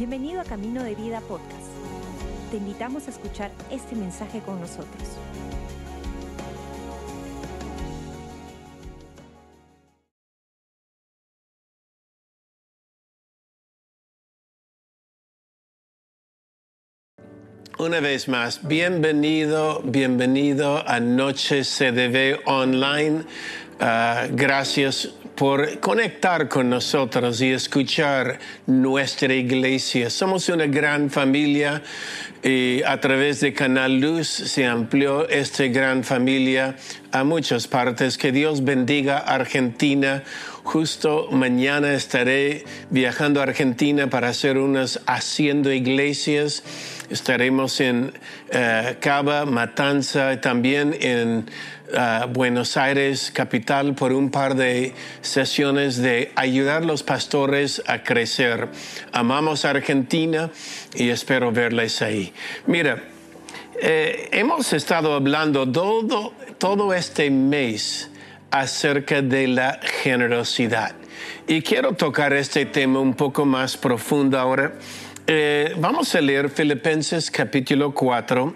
Bienvenido a Camino de Vida Podcast. Te invitamos a escuchar este mensaje con nosotros. Una vez más, bienvenido, bienvenido a Noche CDV Online. Ah, gracias por conectar con nosotros y escuchar nuestra iglesia. Somos una gran familia y a través de Canal Luz se amplió esta gran familia a muchas partes. Que Dios bendiga Argentina. Justo mañana estaré viajando a Argentina para hacer unas haciendo iglesias. Estaremos en uh, Cava, Matanza, también en uh, Buenos Aires, capital, por un par de sesiones de ayudar a los pastores a crecer. Amamos Argentina y espero verles ahí. Mira, eh, hemos estado hablando todo, todo este mes acerca de la generosidad. Y quiero tocar este tema un poco más profundo ahora. Eh, vamos a leer Filipenses capítulo 4.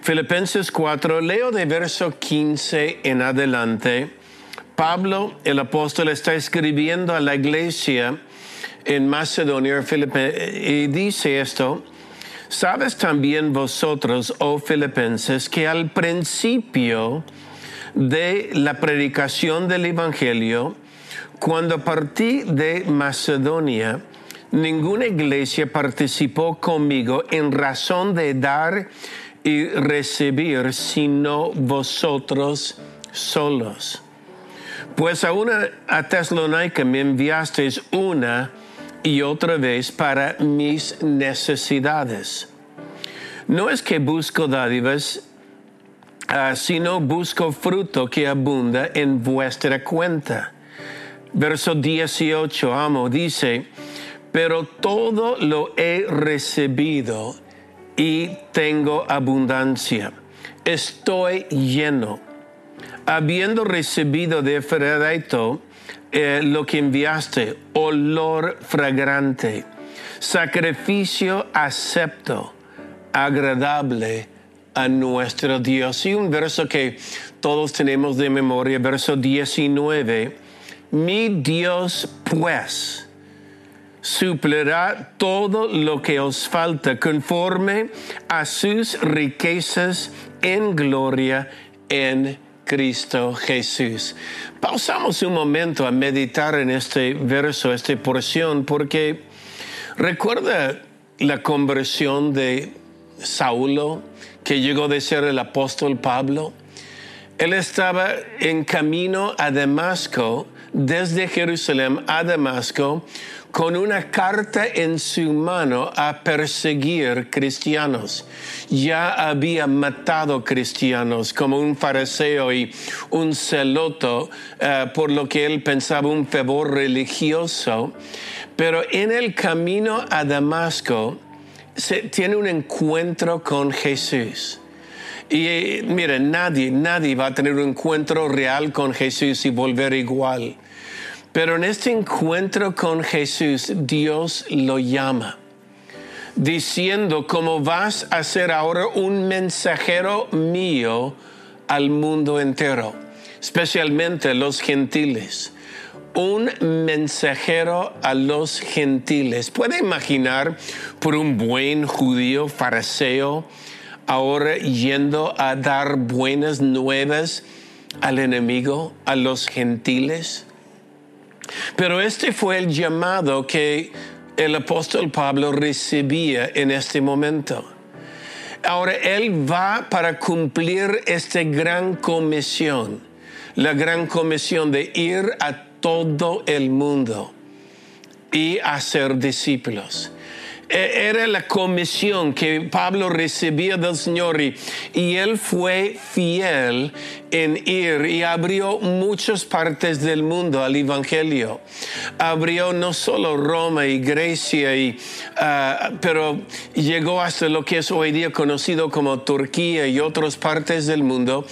Filipenses 4, leo de verso 15 en adelante. Pablo, el apóstol, está escribiendo a la iglesia en Macedonia y dice esto. Sabes también vosotros, oh filipenses, que al principio de la predicación del Evangelio, cuando partí de Macedonia, ninguna iglesia participó conmigo en razón de dar y recibir, sino vosotros solos. Pues a una a Tesalónica me enviasteis una y otra vez para mis necesidades. No es que busco dádivas, uh, sino busco fruto que abunda en vuestra cuenta. Verso 18, amo, dice, pero todo lo he recibido y tengo abundancia. Estoy lleno. Habiendo recibido de Efraito eh, lo que enviaste, olor fragrante, sacrificio acepto, agradable a nuestro Dios. Y un verso que todos tenemos de memoria, verso 19, mi Dios pues suplirá todo lo que os falta conforme a sus riquezas en gloria en Cristo Jesús. Pausamos un momento a meditar en este verso, esta porción, porque recuerda la conversión de Saulo, que llegó de ser el apóstol Pablo. Él estaba en camino a Damasco, desde Jerusalén a Damasco, con una carta en su mano a perseguir cristianos. Ya había matado cristianos como un fariseo y un celoto uh, por lo que él pensaba un fervor religioso. Pero en el camino a Damasco se tiene un encuentro con Jesús. Y miren, nadie, nadie va a tener un encuentro real con Jesús y volver igual. Pero en este encuentro con Jesús, Dios lo llama, diciendo, como vas a ser ahora un mensajero mío al mundo entero, especialmente los gentiles. Un mensajero a los gentiles. ¿Puede imaginar por un buen judío fariseo ahora yendo a dar buenas nuevas al enemigo, a los gentiles? Pero este fue el llamado que el apóstol Pablo recibía en este momento. Ahora él va para cumplir esta gran comisión, la gran comisión de ir a todo el mundo y hacer discípulos. E, era la comisión que Pablo recibía del Señor y, y él fue fiel en ir y abrió muchas partes del mundo al Evangelio. Abrió no solo Roma y Grecia, y, ah, pero llegó hasta lo que es hoy día conocido como Turquía y otras partes del mundo.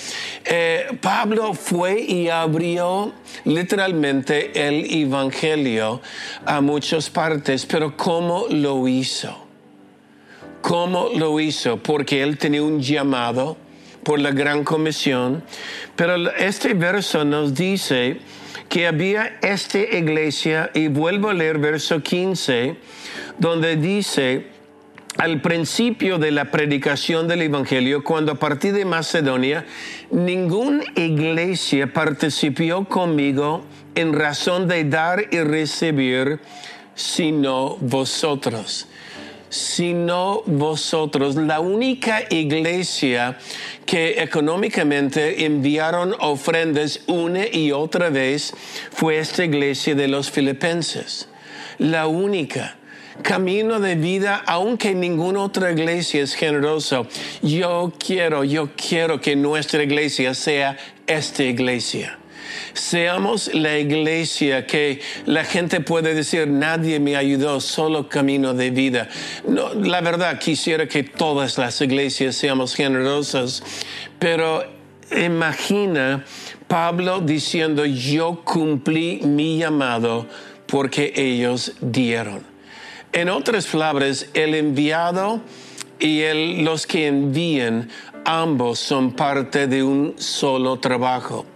Eh, Pablo fue y abrió literalmente el Evangelio a muchas partes, pero ¿cómo lo hizo? ¿Cómo lo hizo? Porque él tenía un llamado por la gran comisión, pero este verso nos dice que había esta iglesia, y vuelvo a leer verso 15, donde dice, al principio de la predicación del Evangelio, cuando a partir de Macedonia, ninguna iglesia participó conmigo en razón de dar y recibir, sino vosotros sino vosotros. La única iglesia que económicamente enviaron ofrendas una y otra vez fue esta iglesia de los filipenses. La única camino de vida, aunque ninguna otra iglesia es generosa. Yo quiero, yo quiero que nuestra iglesia sea esta iglesia. Seamos la iglesia que la gente puede decir, nadie me ayudó, solo camino de vida. La verdad, quisiera que todas las iglesias seamos generosas, pero imagina Pablo diciendo, yo cumplí mi llamado porque ellos dieron. En otras palabras, el enviado y los que envían, ambos son parte de un solo trabajo.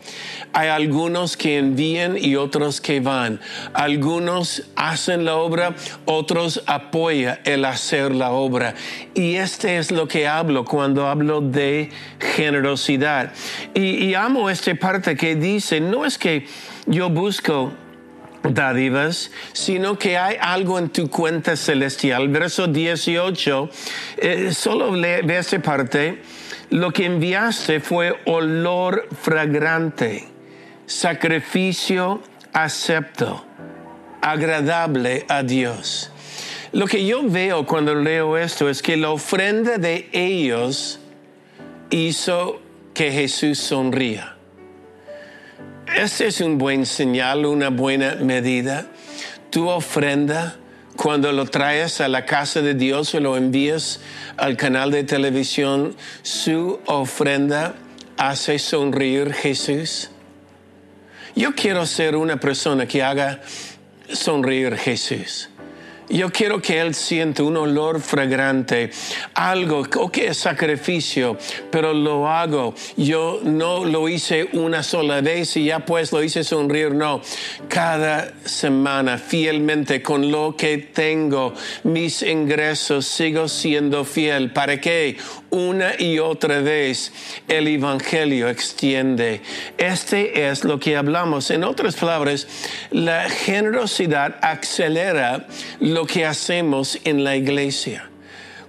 Hay algunos que envían y otros que van. Algunos hacen la obra, otros apoyan el hacer la obra. Y este es lo que hablo cuando hablo de generosidad. Y, amo esta parte que dice, no es que yo busco dádivas, sino que hay algo en tu cuenta celestial. Verso 18, eh, solo ve esta parte, lo que enviaste fue olor fragrante sacrificio acepto, agradable a Dios. Lo que yo veo cuando leo esto es que la ofrenda de ellos hizo que Jesús sonría. Este es un buen señal, una buena medida. Tu ofrenda, cuando lo traes a la casa de Dios o lo envías al canal de televisión, su ofrenda hace sonreír Jesús. Yo quiero ser una persona que haga sonreír Jesús. Yo quiero que Él sienta un olor fragrante, algo, que es sacrificio, pero lo hago. Yo no lo hice una sola vez y ya pues lo hice sonreír, no. Cada semana, fielmente, con lo que tengo, mis ingresos, sigo siendo fiel. ¿Para qué? Una y otra vez el Evangelio extiende. Este es lo que hablamos. En otras palabras, la generosidad acelera lo que hacemos en la iglesia.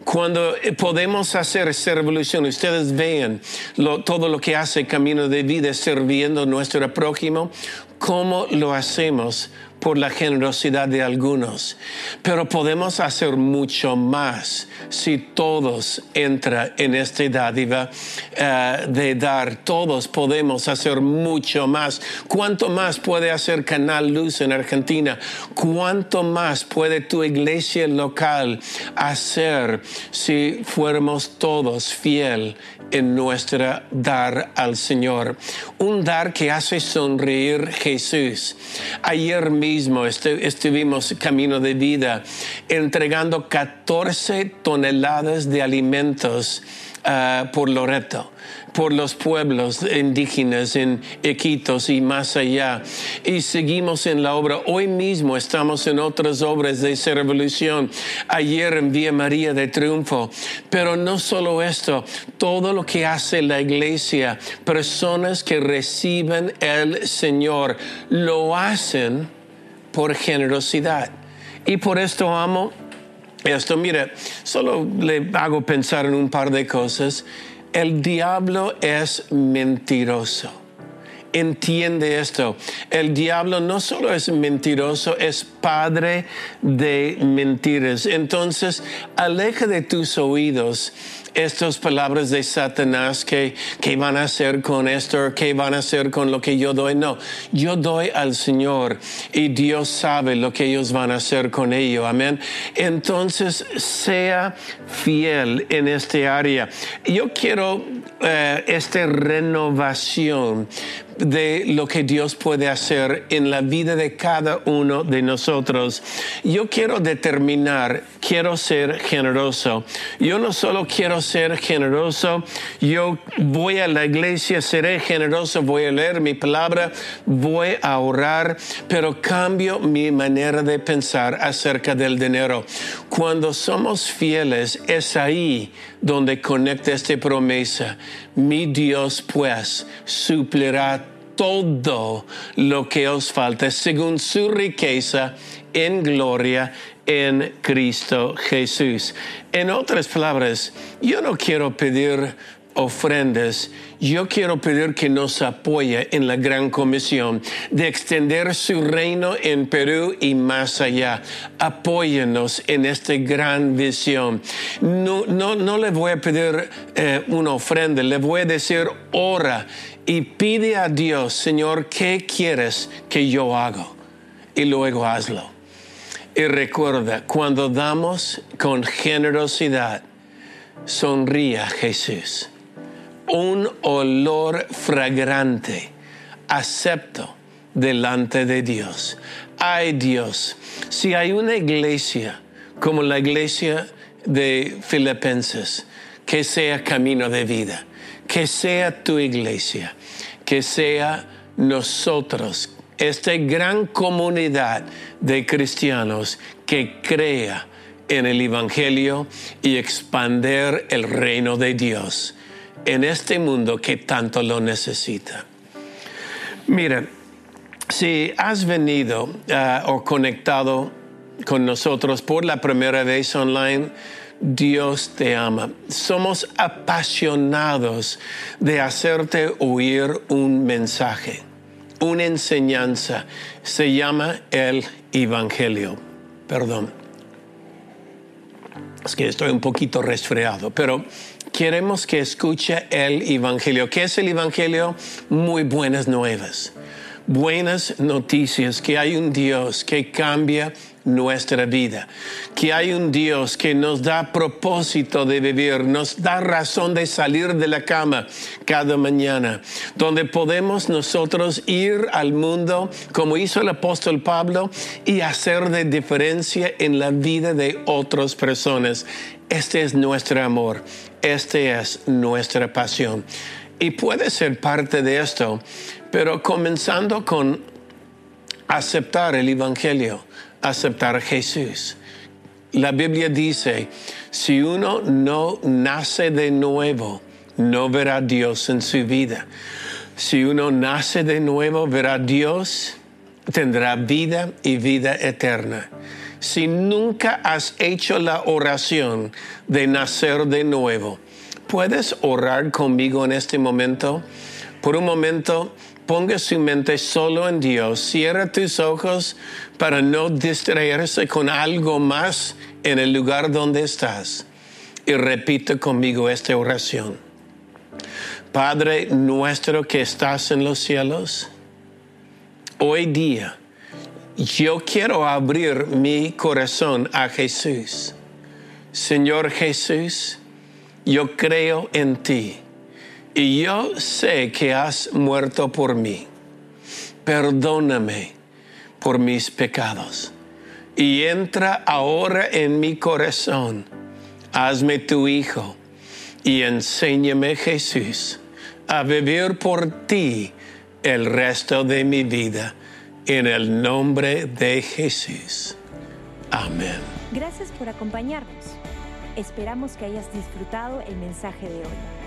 Cuando podemos hacer esa revolución, ustedes vean todo lo que hace Camino de Vida sirviendo a nuestro prójimo, cómo lo hacemos por la generosidad de algunos, pero podemos hacer mucho más si todos entran en esta dádiva eh, de dar. Todos podemos hacer mucho más. ¿Cuánto más puede hacer Canal Luz en Argentina? ¿Cuánto más puede tu iglesia local hacer si fuéramos todos fiel en nuestra dar al Señor? Un dar que hace sonreír Jesús. Ayer mismo estuvimos camino de vida entregando 14 toneladas de alimentos uh, por Loreto por los pueblos indígenas en Equitos y más allá. Y seguimos en la obra. Hoy mismo estamos en otras obras de esa revolución. Ayer en Vía María de Triunfo. Pero no solo esto, todo lo que hace la iglesia, personas que reciben el Señor, lo hacen por generosidad. Y por esto amo esto. Mire, solo le hago pensar en un par de cosas. El diablo es mentiroso. entiende esto. El diablo no solo es mentiroso, es padre de mentiras. Entonces, aleja de tus oídos estas palabras de Satanás que, que van a hacer con esto, que van a hacer con lo que yo doy. No, yo doy al Señor y Dios sabe lo que ellos van a hacer con ello. Amén. Entonces, sea fiel en este área. Yo quiero eh, esta renovación de lo que Dios puede hacer en la vida de cada uno de nosotros. Yo quiero determinar, quiero ser generoso. Yo no solo quiero ser generoso, yo voy a la iglesia, seré generoso, voy a leer mi palabra, voy a orar, pero cambio mi manera de pensar acerca del dinero. Cuando somos fieles, es ahí donde conecta esta promesa. Mi Dios pues suplirá todo lo que os falta según su riqueza en gloria en Cristo Jesús. En otras palabras, yo no quiero pedir ofrendas, yo quiero pedir que nos apoye en la gran comisión de extender su reino en Perú y más allá. Apóyenos en esta gran visión. No, no, no le voy a pedir eh, una ofrenda, le voy a decir ora y pide a Dios, Señor, ¿qué quieres que yo haga? Y luego hazlo. Y recuerda, cuando damos con generosidad, sonría Jesús un olor fragrante, acepto delante de Dios. Ay Dios, si hay una iglesia como la iglesia de Filipenses, que sea camino de vida, que sea tu iglesia, que sea nosotros, esta gran comunidad de cristianos que crea en el Evangelio y expander el reino de Dios en este mundo que tanto lo necesita. Mira, si has venido ah, o conectado con nosotros por la primera vez online, Dios te ama. Somos apasionados de hacerte oír un mensaje, una enseñanza. Se llama el Evangelio. Perdón. Es que estoy un poquito resfriado, pero queremos que escuche el Evangelio. ¿Qué es el Evangelio? Muy buenas nuevas. Buenas noticias que hay un Dios que cambia nuestra vida, que hay un Dios que nos da propósito de vivir, nos da razón de salir de la cama cada mañana, donde podemos nosotros ir al mundo como hizo el apóstol Pablo y hacer de diferencia en la vida de otras personas. Este es nuestro amor. Esta es nuestra pasión. Y puede ser parte de esto, pero comenzando con aceptar el Evangelio, aceptar a Jesús. La Biblia dice, si uno no nace de nuevo, no verá a Dios en su vida. Si uno nace de nuevo, verá a Dios, tendrá vida y vida eterna si nunca has hecho la oración de nacer de nuevo, ¿puedes orar conmigo en este momento? Por un momento, ponga su mente solo en Dios, cierra tus ojos para no distraerse con algo más en el lugar donde estás y repite conmigo esta oración. Padre nuestro que estás en los cielos, hoy día, yo quiero abrir mi corazón a Jesús. Señor Jesús, yo creo en ti y yo sé que has muerto por mí. Perdóname por mis pecados y entra ahora en mi corazón. Hazme tu hijo y enséñame Jesús a vivir por ti el resto de mi vida en el nombre de Jesús. Amén. Gracias por acompañarnos. Esperamos que hayas disfrutado el mensaje de hoy.